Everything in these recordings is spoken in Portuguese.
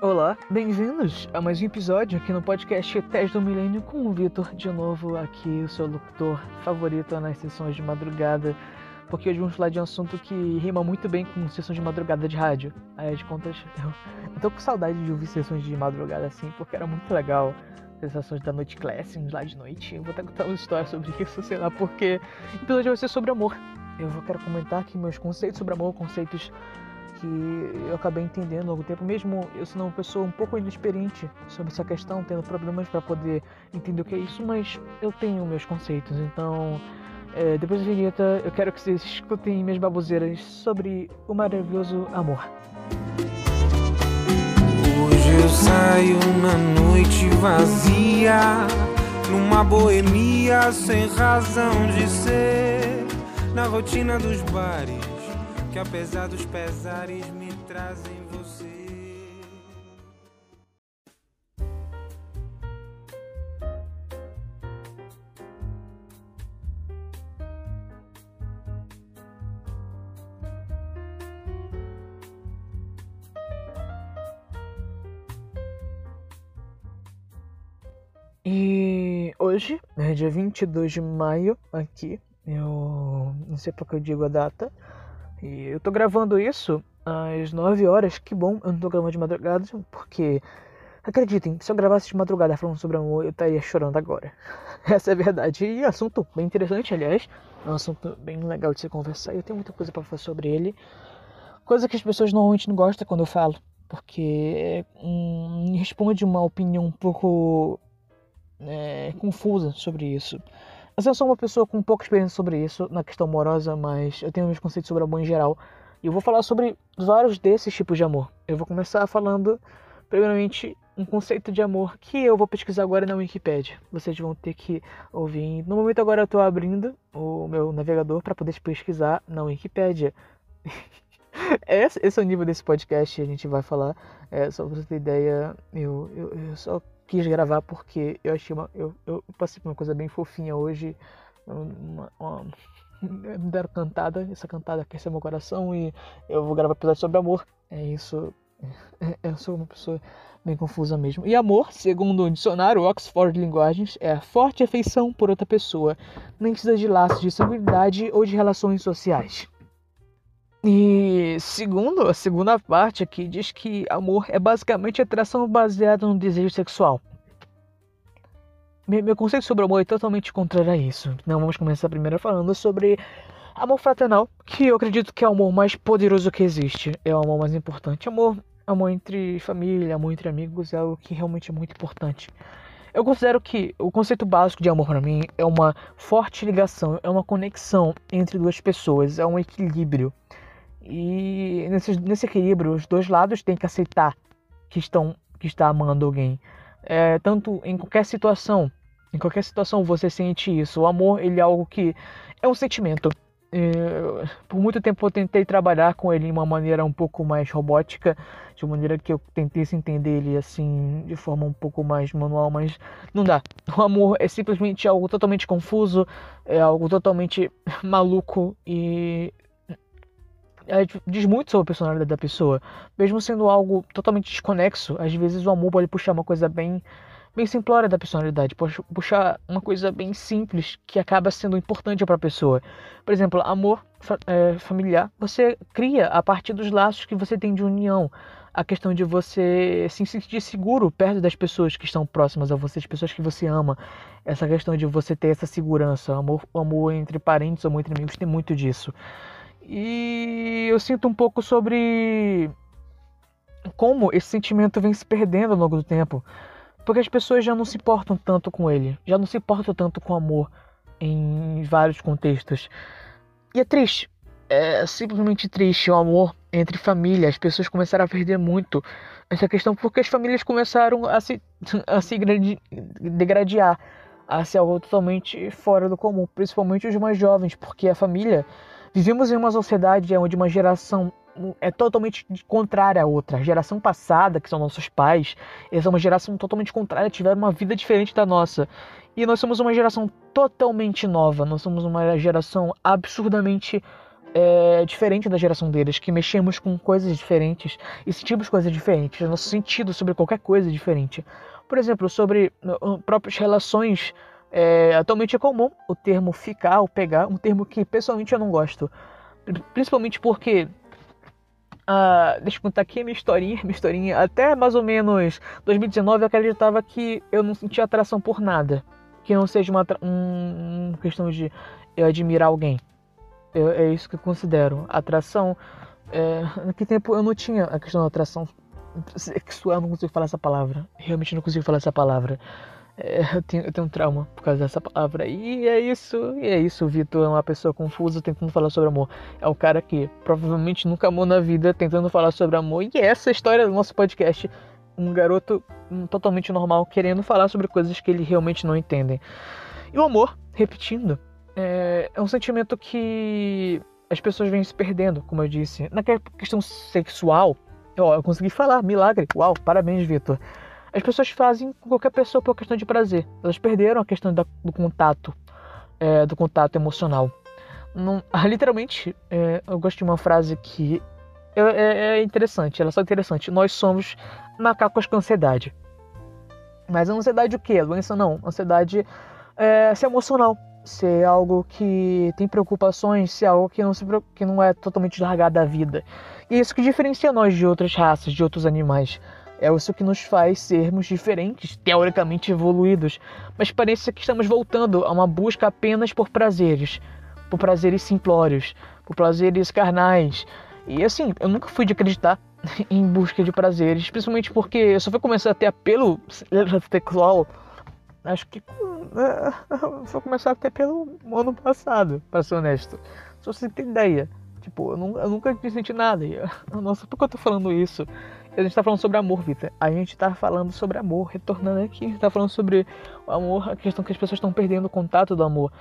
Olá, bem-vindos a mais um episódio aqui no podcast Teste do Milênio com o Vitor de novo aqui, o seu locutor favorito nas sessões de madrugada, porque hoje vamos falar de um assunto que rima muito bem com sessões de madrugada de rádio. Aí de contas, eu, tô com saudade de ouvir sessões de madrugada assim, porque era muito legal. Sensações da noite classing lá de noite. Eu vou até contar uma história sobre isso, sei lá, porque o episódio vai ser sobre amor. Eu quero comentar aqui meus conceitos sobre amor, conceitos que eu acabei entendendo ao longo do tempo, mesmo eu sendo uma pessoa um pouco inexperiente sobre essa questão, tendo problemas para poder entender o que é isso, mas eu tenho meus conceitos, então é, depois da vinheta eu quero que vocês escutem minhas baboseiras sobre o maravilhoso amor. Hoje eu saio na noite vazia, numa boemia sem razão de ser, na rotina dos bares que apesar dos pesares me trazem E hoje é dia 22 de maio aqui, eu não sei porque eu digo a data, e eu tô gravando isso às 9 horas, que bom, eu não tô gravando de madrugada, porque acreditem, se eu gravasse de madrugada falando sobre amor, eu estaria chorando agora. Essa é a verdade. E assunto bem interessante, aliás, é um assunto bem legal de se conversar, eu tenho muita coisa para falar sobre ele. Coisa que as pessoas normalmente não gostam quando eu falo, porque hum, responde uma opinião um pouco é, confusa sobre isso. Mas eu sou uma pessoa com pouca experiência sobre isso, na questão amorosa, mas eu tenho meus conceitos sobre amor em geral. E eu vou falar sobre vários desses tipos de amor. Eu vou começar falando, primeiramente, um conceito de amor que eu vou pesquisar agora na Wikipedia. Vocês vão ter que ouvir. No momento agora eu estou abrindo o meu navegador para poder pesquisar na Wikipedia. esse, esse é o nível desse podcast a gente vai falar. É, só pra você ter ideia, eu, eu, eu só quis gravar porque eu achei uma. Eu, eu passei por uma coisa bem fofinha hoje. Uma, uma, me deram cantada, essa cantada aqueceu meu coração e eu vou gravar episódio sobre amor. É isso. Eu sou uma pessoa bem confusa mesmo. E amor, segundo o dicionário Oxford Linguagens, é forte afeição por outra pessoa, nem precisa de laços de sanguinidade ou de relações sociais. E segundo a segunda parte aqui diz que amor é basicamente atração baseada no desejo sexual. Meu, conceito sobre amor é totalmente contrário a isso. Então vamos começar primeiro falando sobre amor fraternal, que eu acredito que é o amor mais poderoso que existe. É o amor mais importante. Amor, amor entre família, amor entre amigos é algo que realmente é muito importante. Eu considero que o conceito básico de amor para mim é uma forte ligação, é uma conexão entre duas pessoas, é um equilíbrio. E nesse, nesse equilíbrio, os dois lados têm que aceitar que estão que está amando alguém. É, tanto em qualquer situação, em qualquer situação você sente isso. O amor, ele é algo que é um sentimento. É, por muito tempo eu tentei trabalhar com ele de uma maneira um pouco mais robótica, de maneira que eu tentei entender ele assim de forma um pouco mais manual, mas não dá. O amor é simplesmente algo totalmente confuso, é algo totalmente maluco e diz muito sobre a personalidade da pessoa. Mesmo sendo algo totalmente desconexo, às vezes o amor pode puxar uma coisa bem bem simplória da personalidade, pode puxar uma coisa bem simples que acaba sendo importante para a pessoa. Por exemplo, amor é, familiar, você cria a partir dos laços que você tem de união. A questão de você se sentir seguro perto das pessoas que estão próximas a você, as pessoas que você ama. Essa questão de você ter essa segurança. Amor, amor entre parentes, amor entre amigos, tem muito disso. E eu sinto um pouco sobre como esse sentimento vem se perdendo ao longo do tempo. Porque as pessoas já não se importam tanto com ele, já não se importam tanto com amor em vários contextos. E é triste, é simplesmente triste o amor entre família. As pessoas começaram a perder muito essa questão porque as famílias começaram a se, a se degradar, a ser algo totalmente fora do comum, principalmente os mais jovens, porque a família Vivemos em uma sociedade onde uma geração é totalmente contrária à outra. A geração passada, que são nossos pais, eles são uma geração totalmente contrária, tiveram uma vida diferente da nossa. E nós somos uma geração totalmente nova, nós somos uma geração absurdamente é, diferente da geração deles, que mexemos com coisas diferentes e sentimos coisas diferentes, nosso sentido sobre qualquer coisa é diferente. Por exemplo, sobre uh, próprias relações, é, atualmente é comum o termo ficar ou pegar, um termo que pessoalmente eu não gosto. Principalmente porque ah, deixa eu contar aqui a minha historinha, minha historinha. Até mais ou menos 2019 eu acreditava que eu não sentia atração por nada. Que não seja uma, um, questão de eu admirar alguém. Eu, é isso que eu considero. Atração. É, naquele tempo eu não tinha a questão da atração sexual, eu não consigo falar essa palavra. Realmente não consigo falar essa palavra. É, eu, tenho, eu tenho um trauma por causa dessa palavra. E é isso, e é isso. O Vitor é uma pessoa confusa tentando falar sobre amor. É um cara que provavelmente nunca amou na vida tentando falar sobre amor. E é essa a história do nosso podcast. Um garoto totalmente normal querendo falar sobre coisas que ele realmente não entendem. E o amor, repetindo, é, é um sentimento que as pessoas vêm se perdendo, como eu disse. Na questão sexual, ó, eu consegui falar, milagre. Uau, parabéns, Vitor. As pessoas fazem com qualquer pessoa por questão de prazer. Elas perderam a questão da, do contato, é, do contato emocional. Não, literalmente, é, eu gosto de uma frase que é, é, é interessante, ela é só interessante. Nós somos macacos com ansiedade. Mas ansiedade o quê? A doença não. Ansiedade é ser emocional. Ser algo que tem preocupações, ser algo que não, se, que não é totalmente largado da vida. E isso que diferencia nós de outras raças, de outros animais. É isso que nos faz sermos diferentes, teoricamente evoluídos, mas parece que estamos voltando a uma busca apenas por prazeres, por prazeres simplórios, por prazeres carnais. E assim, eu nunca fui de acreditar em busca de prazeres, principalmente porque eu só fui começar a ter apelo sexual, acho que só começar a ter pelo ano passado, para ser honesto. Só você ter ideia. Tipo, eu, não, eu nunca senti nada. nossa, por que eu tô falando isso? A gente tá falando sobre amor, Vitor. A gente tá falando sobre amor, retornando aqui. A gente tá falando sobre o amor, a questão que as pessoas estão perdendo o contato do amor.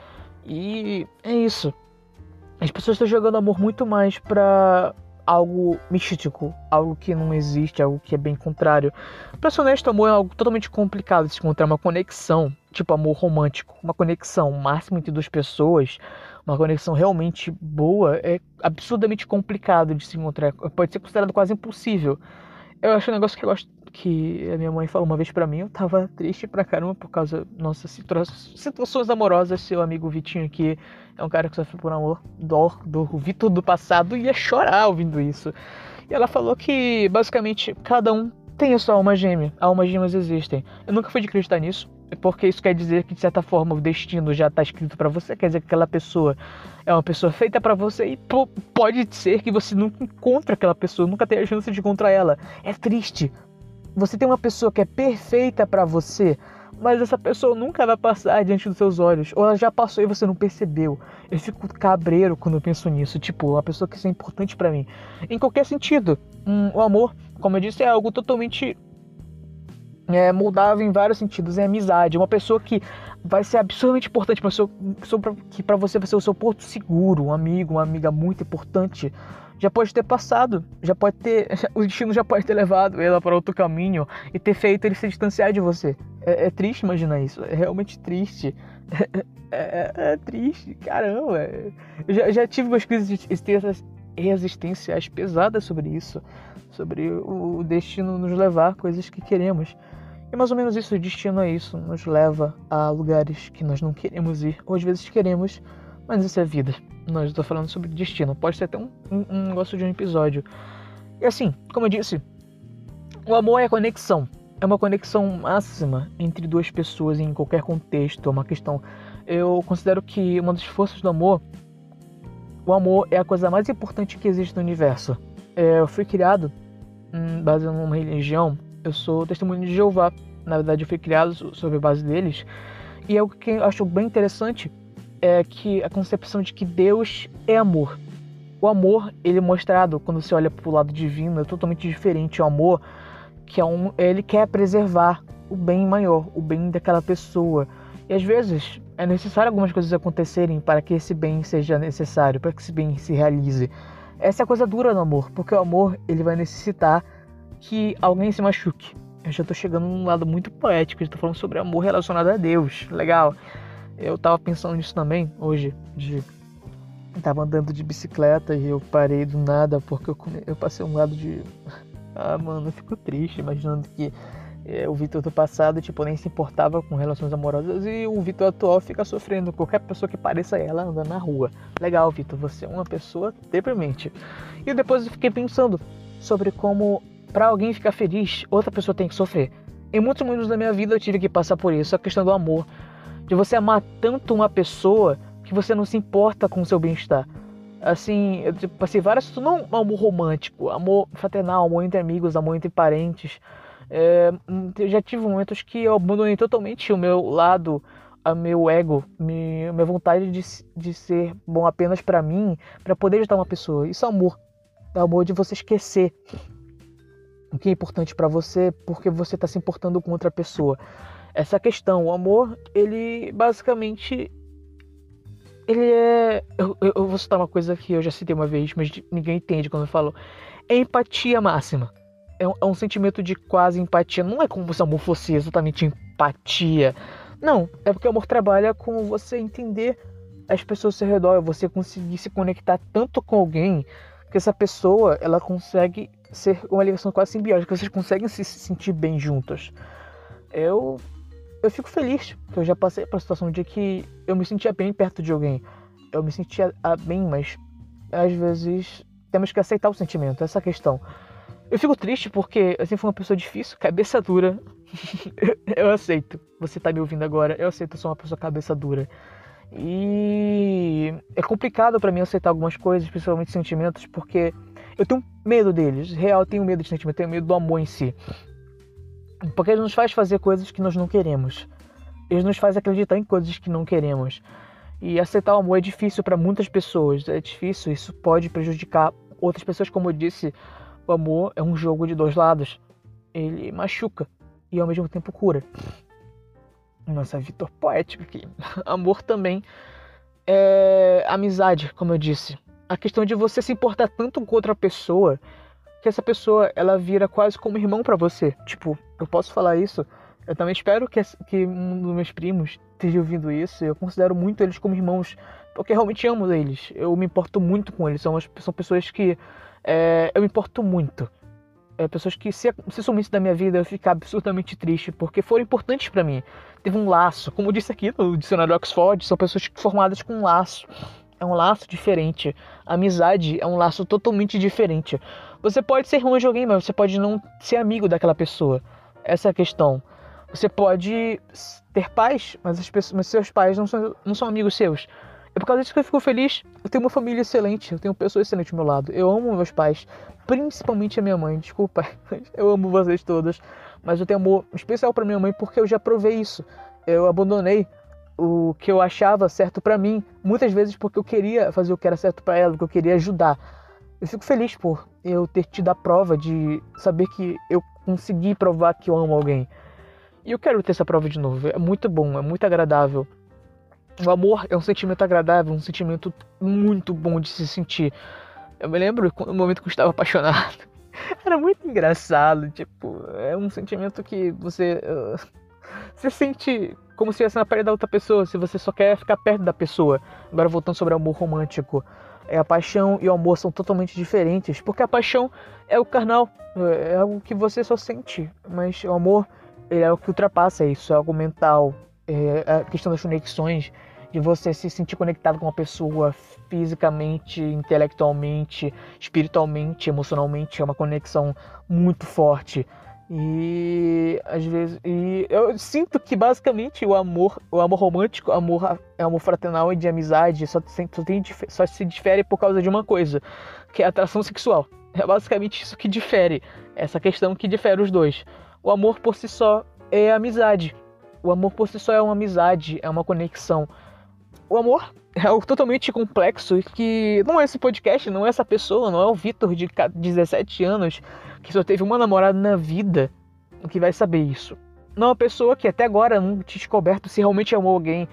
E é isso. As pessoas estão jogando amor muito mais pra algo místico, algo que não existe, algo que é bem contrário. Pra ser honesto, amor é algo totalmente complicado de se encontrar uma conexão, tipo amor romântico, uma conexão máxima entre duas pessoas, uma conexão realmente boa, é absurdamente complicado de se encontrar, pode ser considerado quase impossível. Eu acho um negócio que eu gosto que a minha mãe falou uma vez para mim, eu tava triste pra caramba por causa nossas situações amorosas. Seu amigo Vitinho aqui é um cara que sofre por amor, dor do Vitor do passado, ia chorar ouvindo isso. E ela falou que basicamente cada um tem a sua alma gêmea, almas gêmeas existem. Eu nunca fui de acreditar nisso, porque isso quer dizer que de certa forma o destino já está escrito para você, quer dizer que aquela pessoa é uma pessoa feita para você e pode ser que você nunca encontre aquela pessoa, nunca tenha a chance de encontrar ela. É triste. Você tem uma pessoa que é perfeita para você, mas essa pessoa nunca vai passar diante dos seus olhos, ou ela já passou e você não percebeu. Eu fico cabreiro quando eu penso nisso, tipo, uma pessoa que isso é importante para mim. Em qualquer sentido, um, o amor, como eu disse, é algo totalmente é, moldável em vários sentidos. É amizade, uma pessoa que vai ser absurdamente importante para que para você vai ser o seu porto seguro, um amigo, uma amiga muito importante. Já pode ter passado, já pode ter, o destino já pode ter levado ela para outro caminho e ter feito ele se distanciar de você. É, é triste imaginar isso, é realmente triste. É, é, é triste, caramba. Eu já, já tive umas crises existenciais pesadas sobre isso, sobre o destino nos levar coisas que queremos. E mais ou menos isso, o destino é isso, nos leva a lugares que nós não queremos ir, ou às vezes queremos, mas isso é vida. Nós estou falando sobre destino, pode ser até um, um, um negócio de um episódio. E assim, como eu disse, o amor é conexão. É uma conexão máxima entre duas pessoas em qualquer contexto. É uma questão. Eu considero que uma das forças do amor, o amor é a coisa mais importante que existe no universo. É, eu fui criado baseado numa religião eu sou testemunho de Jeová. Na verdade, eu fui criado sobre a base deles. E é o que eu acho bem interessante é que a concepção de que Deus é amor. O amor, ele é mostrado quando você olha para o lado divino, é totalmente diferente. O amor, que é um, ele quer preservar o bem maior, o bem daquela pessoa. E às vezes é necessário algumas coisas acontecerem para que esse bem seja necessário, para que esse bem se realize. Essa é a coisa dura no amor, porque o amor ele vai necessitar que alguém se machuque. Eu já tô chegando num lado muito poético, estou falando sobre amor relacionado a Deus. Legal. Eu tava pensando nisso também hoje, de eu tava andando de bicicleta e eu parei do nada porque eu, come... eu passei um lado de ah, mano, eu fico triste imaginando que é, o Vitor do passado, tipo, nem se importava com relações amorosas e o Vitor atual fica sofrendo. Qualquer pessoa que pareça ela anda na rua. Legal, Vitor, você é uma pessoa deprimente. E depois eu fiquei pensando sobre como, para alguém ficar feliz, outra pessoa tem que sofrer. Em muitos momentos da minha vida eu tive que passar por isso, a questão do amor. De você amar tanto uma pessoa que você não se importa com o seu bem-estar. Assim, eu tipo, passei várias. Não amor romântico, amor fraternal, amor entre amigos, amor entre parentes é, já tive momentos que eu abandonei totalmente o meu lado, o meu ego, a minha vontade de, de ser bom apenas para mim, para poder ajudar uma pessoa. Isso é amor. É amor de você esquecer o que é importante para você porque você está se importando com outra pessoa. Essa questão, o amor, ele basicamente ele é. Eu, eu, vou citar uma coisa que eu já citei uma vez, mas ninguém entende quando eu falo. É empatia máxima é um, é um sentimento de quase empatia. Não é como se o amor fosse exatamente empatia. Não, é porque o amor trabalha com você entender as pessoas ao seu redor, você conseguir se conectar tanto com alguém que essa pessoa ela consegue ser uma ligação quase simbiótica, vocês conseguem se sentir bem juntos. Eu eu fico feliz que eu já passei por a situação de que eu me sentia bem perto de alguém. Eu me sentia ah, bem, mas às vezes temos que aceitar o sentimento, essa questão. Eu fico triste porque assim foi uma pessoa difícil, cabeça dura. eu aceito. Você tá me ouvindo agora, eu aceito, eu sou uma pessoa cabeça dura. E é complicado para mim aceitar algumas coisas, principalmente sentimentos, porque eu tenho medo deles. Real, eu tenho medo de sentimento, eu tenho medo do amor em si. Porque ele nos faz fazer coisas que nós não queremos. Ele nos faz acreditar em coisas que não queremos. E aceitar o amor é difícil para muitas pessoas. É difícil, isso pode prejudicar outras pessoas, como eu disse o amor é um jogo de dois lados. Ele machuca e ao mesmo tempo cura. Nossa, Vitor poético aqui. Amor também é amizade, como eu disse. A questão de você se importar tanto com outra pessoa que essa pessoa ela vira quase como irmão para você. Tipo, eu posso falar isso. Eu também espero que, que um dos meus primos esteja ouvindo isso. Eu considero muito eles como irmãos, porque realmente amo eles. Eu me importo muito com eles. São, são pessoas que é, eu me importo muito. É, pessoas que, se, se sumisse da minha vida, eu ficar absurdamente triste, porque foram importantes para mim. Teve um laço, como eu disse aqui no dicionário Oxford, são pessoas formadas com um laço. É um laço diferente. Amizade é um laço totalmente diferente. Você pode ser irmão de alguém, mas você pode não ser amigo daquela pessoa. Essa é a questão. Você pode ter pais, mas, as pessoas, mas seus pais não são, não são amigos seus. É por causa disso que eu fico feliz. Eu tenho uma família excelente, eu tenho pessoas excelentes ao meu lado. Eu amo meus pais, principalmente a minha mãe. Desculpa, eu amo vocês todas. Mas eu tenho amor especial para minha mãe porque eu já provei isso. Eu abandonei o que eu achava certo para mim, muitas vezes porque eu queria fazer o que era certo para ela, porque eu queria ajudar. Eu fico feliz por eu ter tido a prova de saber que eu consegui provar que eu amo alguém. E eu quero ter essa prova de novo. É muito bom, é muito agradável. O amor é um sentimento agradável, um sentimento muito bom de se sentir. Eu me lembro no momento que eu estava apaixonado. Era muito engraçado, tipo, é um sentimento que você uh, você sente como se estivesse na pele da outra pessoa, se você só quer ficar perto da pessoa. Agora voltando sobre o amor romântico, é a paixão e o amor são totalmente diferentes, porque a paixão é o carnal, é algo que você só sente, mas o amor é o que ultrapassa isso, é algo mental, é a questão das conexões, de você se sentir conectado com uma pessoa fisicamente, intelectualmente, espiritualmente, emocionalmente, é uma conexão muito forte. E às vezes, e eu sinto que basicamente o amor, o amor romântico, amor é amor fraternal e de amizade, só, só, tem, só se difere por causa de uma coisa, que é a atração sexual. É basicamente isso que difere, essa questão que difere os dois. O amor por si só é amizade. O amor por si só é uma amizade, é uma conexão. O amor é algo totalmente complexo que não é esse podcast, não é essa pessoa, não é o Vitor de 17 anos que só teve uma namorada na vida que vai saber isso. Não é uma pessoa que até agora não tinha descoberto se realmente amou alguém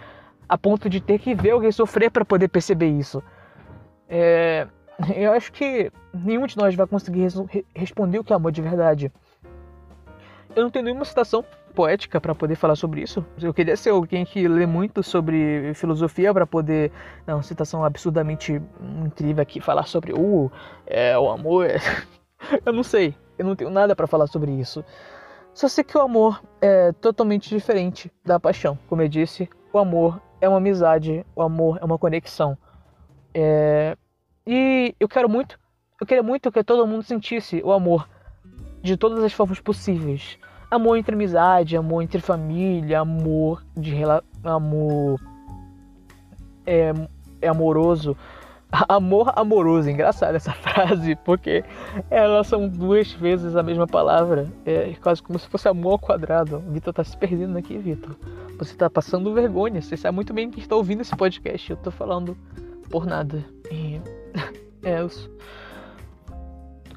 a ponto de ter que ver alguém sofrer para poder perceber isso. É... eu acho que nenhum de nós vai conseguir responder o que é amor de verdade. Eu não tenho nenhuma citação poética para poder falar sobre isso. Eu queria ser alguém que lê muito sobre filosofia para poder dar uma citação absurdamente incrível aqui, falar sobre uh, é, o amor. É... eu não sei, eu não tenho nada para falar sobre isso. Só sei que o amor é totalmente diferente da paixão. Como eu disse, o amor é uma amizade, o amor é uma conexão. É... E eu quero muito, eu queria muito que todo mundo sentisse o amor de todas as formas possíveis amor entre amizade, amor entre família, amor de amor é, é amoroso. Amor amoroso, engraçado essa frase, porque elas são duas vezes a mesma palavra. É quase como se fosse amor ao quadrado. Vitor tá se perdendo aqui, Vitor. Você tá passando vergonha. Você sabe muito bem que está ouvindo esse podcast. Eu tô falando por nada. E... é, eu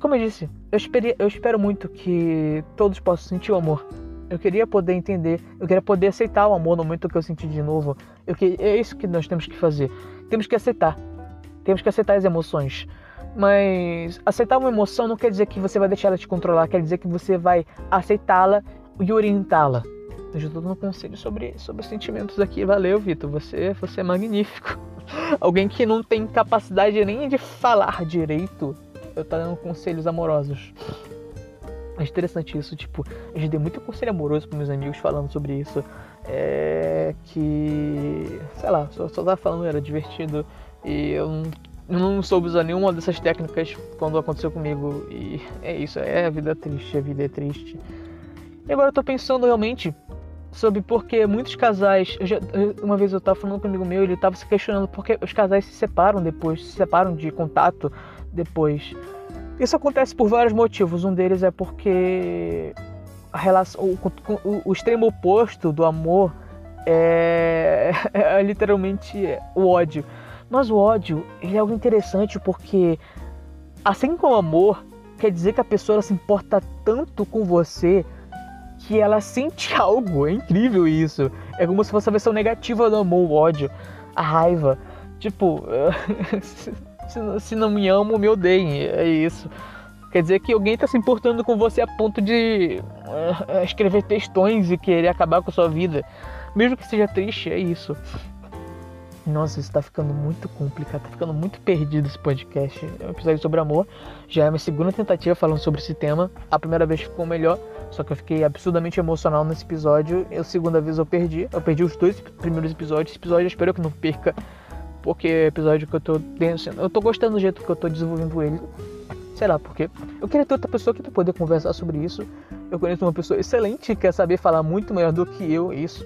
como eu disse, eu, esperi, eu espero muito que todos possam sentir o amor. Eu queria poder entender, eu queria poder aceitar o amor no momento que eu senti de novo. Eu que, é isso que nós temos que fazer. Temos que aceitar. Temos que aceitar as emoções. Mas aceitar uma emoção não quer dizer que você vai deixar ela te controlar, quer dizer que você vai aceitá-la e orientá-la. Eu já estou dando conselho sobre, sobre sentimentos aqui. Valeu, Vitor. Você, você é magnífico. Alguém que não tem capacidade nem de falar direito eu tô dando conselhos amorosos. É interessante isso, tipo, eu já dei muito conselho amoroso pros meus amigos falando sobre isso. É que. sei lá, só, só tava falando, era divertido. E eu não, eu não soube usar nenhuma dessas técnicas quando aconteceu comigo. E é isso, é a vida triste, a vida é triste. E agora eu tô pensando realmente sobre porque muitos casais. Já, uma vez eu tava falando com um amigo meu, ele tava se questionando porque os casais se separam depois, se separam de contato depois. Isso acontece por vários motivos. Um deles é porque a relação, o, o, o extremo oposto do amor é, é, literalmente o ódio. Mas o ódio ele é algo interessante porque, assim como o amor, quer dizer que a pessoa se importa tanto com você que ela sente algo. É incrível isso. É como se fosse a versão negativa do amor, o ódio, a raiva. Tipo, se, se não me amam, me odeiem. É isso. Quer dizer que alguém está se importando com você a ponto de uh, escrever textões e querer acabar com a sua vida. Mesmo que seja triste, é isso. Nossa, isso tá ficando muito complicado, tá ficando muito perdido esse podcast. É um episódio sobre amor. Já é minha segunda tentativa falando sobre esse tema. A primeira vez ficou melhor, só que eu fiquei absurdamente emocional nesse episódio. E a segunda vez eu perdi. Eu perdi os dois primeiros episódios. Esse episódio eu espero que não perca porque é episódio que eu tô eu tô gostando do jeito que eu tô desenvolvendo ele. Sei lá, porque eu queria ter outra pessoa aqui pra poder conversar sobre isso. Eu conheço uma pessoa excelente que quer saber falar muito melhor do que eu isso.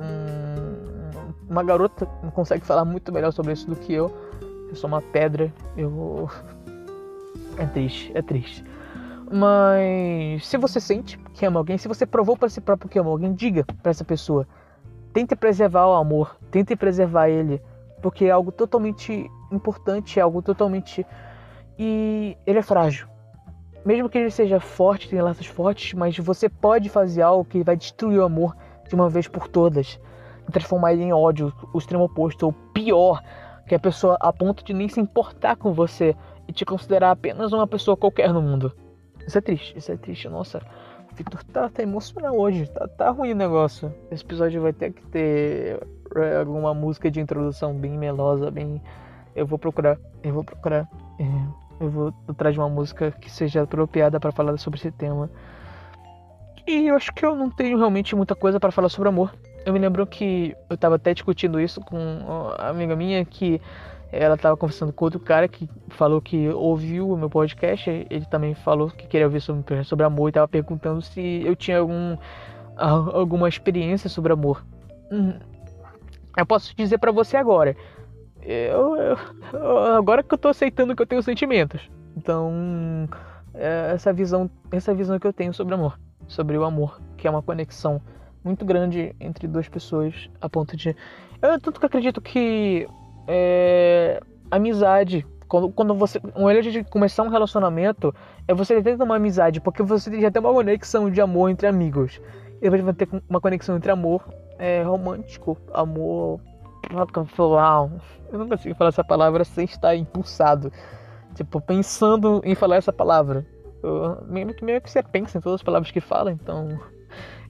Hum, uma garota consegue falar muito melhor sobre isso do que eu. Eu sou uma pedra. Eu. É triste, é triste. Mas se você sente que ama alguém, se você provou para si próprio que ama alguém, diga para essa pessoa. Tente preservar o amor, tente preservar ele porque é algo totalmente importante, é algo totalmente. E ele é frágil. Mesmo que ele seja forte, tenha laços fortes, mas você pode fazer algo que vai destruir o amor de uma vez por todas. Transformar ele em ódio, o extremo oposto, ou pior, que a pessoa a ponto de nem se importar com você e te considerar apenas uma pessoa qualquer no mundo. Isso é triste, isso é triste, nossa. Vitor tá, tá emocional hoje, tá, tá ruim o negócio. Esse episódio vai ter que ter é, alguma música de introdução bem melosa, bem. Eu vou procurar, eu vou procurar. É, eu vou trazer uma música que seja apropriada para falar sobre esse tema. E eu acho que eu não tenho realmente muita coisa para falar sobre amor. Eu me lembro que eu tava até discutindo isso com uma amiga minha que ela tava conversando com outro cara que falou que ouviu o meu podcast. Ele também falou que queria ouvir sobre, sobre amor e tava perguntando se eu tinha algum, alguma experiência sobre amor. Eu posso dizer para você agora. Eu, eu, agora que eu tô aceitando que eu tenho sentimentos. Então, é essa visão, essa visão que eu tenho sobre amor, sobre o amor, que é uma conexão muito grande entre duas pessoas, a ponto de eu tanto que acredito que é, amizade. Quando, quando você. Um erro de começar um relacionamento é você ter uma amizade, porque você já tem uma conexão de amor entre amigos. E você vai ter uma conexão entre amor é, romântico, amor. Eu não consigo falar essa palavra sem estar impulsado. Tipo, pensando em falar essa palavra. Meio, meio que você pensa em todas as palavras que fala, então.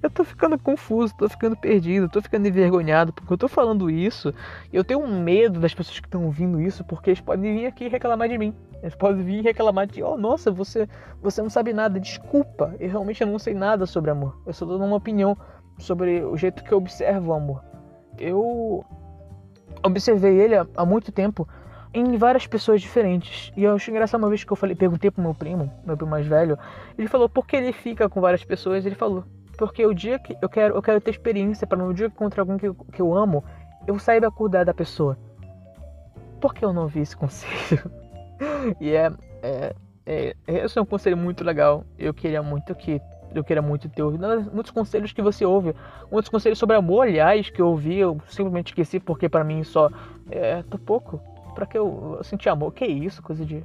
Eu tô ficando confuso, tô ficando perdido, tô ficando envergonhado, porque eu tô falando isso e eu tenho medo das pessoas que estão ouvindo isso, porque eles podem vir aqui reclamar de mim. Eles podem vir reclamar de, oh, nossa, você, você não sabe nada, desculpa, eu realmente não sei nada sobre amor. Eu só dando uma opinião sobre o jeito que eu observo o amor. Eu observei ele há, muito tempo em várias pessoas diferentes. E eu achei engraçado uma vez que eu falei, perguntei pro meu primo, meu primo mais velho, ele falou por que ele fica com várias pessoas, ele falou, porque o dia que eu quero, eu quero ter experiência para no dia que encontrar alguém que, que eu amo, eu saiba cuidar da pessoa. Por que eu não vi esse conselho? e é, é, é, esse é um conselho muito legal. Eu queria muito que eu queria muito ter ouvido. Muitos conselhos que você ouve, muitos conselhos sobre amor, aliás, que eu ouvi, eu simplesmente esqueci porque para mim só é tô pouco. Pra que eu, eu senti amor? Que isso? Coisa de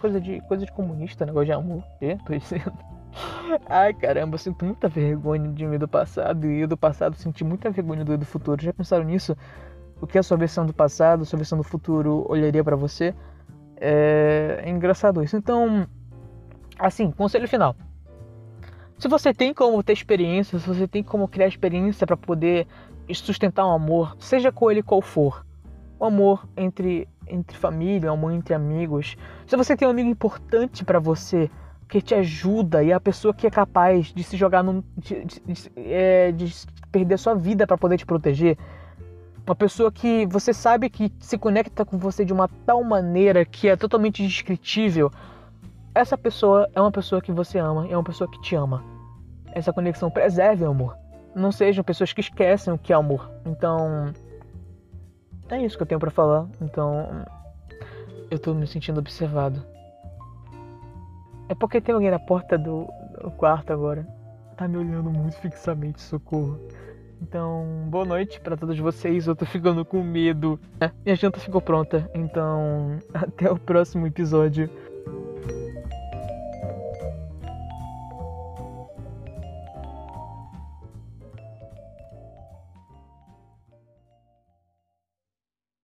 coisa de coisa de comunista, negócio de amor. É, tô dizendo. Ai caramba, eu sinto muita vergonha de mim do passado e eu do passado senti muita vergonha do do futuro. Já pensaram nisso? O que a sua versão do passado, a sua versão do futuro olharia para você? É... é engraçado isso. Então, assim, conselho final. Se você tem como ter experiência, se você tem como criar experiência para poder sustentar um amor, seja com ele qual for, o um amor entre entre família, um amor entre amigos. Se você tem um amigo importante para você, que te ajuda e é a pessoa que é capaz de se jogar de, de, de, é, de perder sua vida para poder te proteger, uma pessoa que você sabe que se conecta com você de uma tal maneira que é totalmente indescritível, essa pessoa é uma pessoa que você ama, é uma pessoa que te ama. Essa conexão preserve o amor. Não sejam pessoas que esquecem o que é amor. Então, é isso que eu tenho para falar. Então, eu tô me sentindo observado. É porque tem alguém na porta do, do quarto agora. Tá me olhando muito fixamente, socorro. Então, boa noite para todos vocês. Eu tô ficando com medo. Minha janta ficou pronta. Então, até o próximo episódio.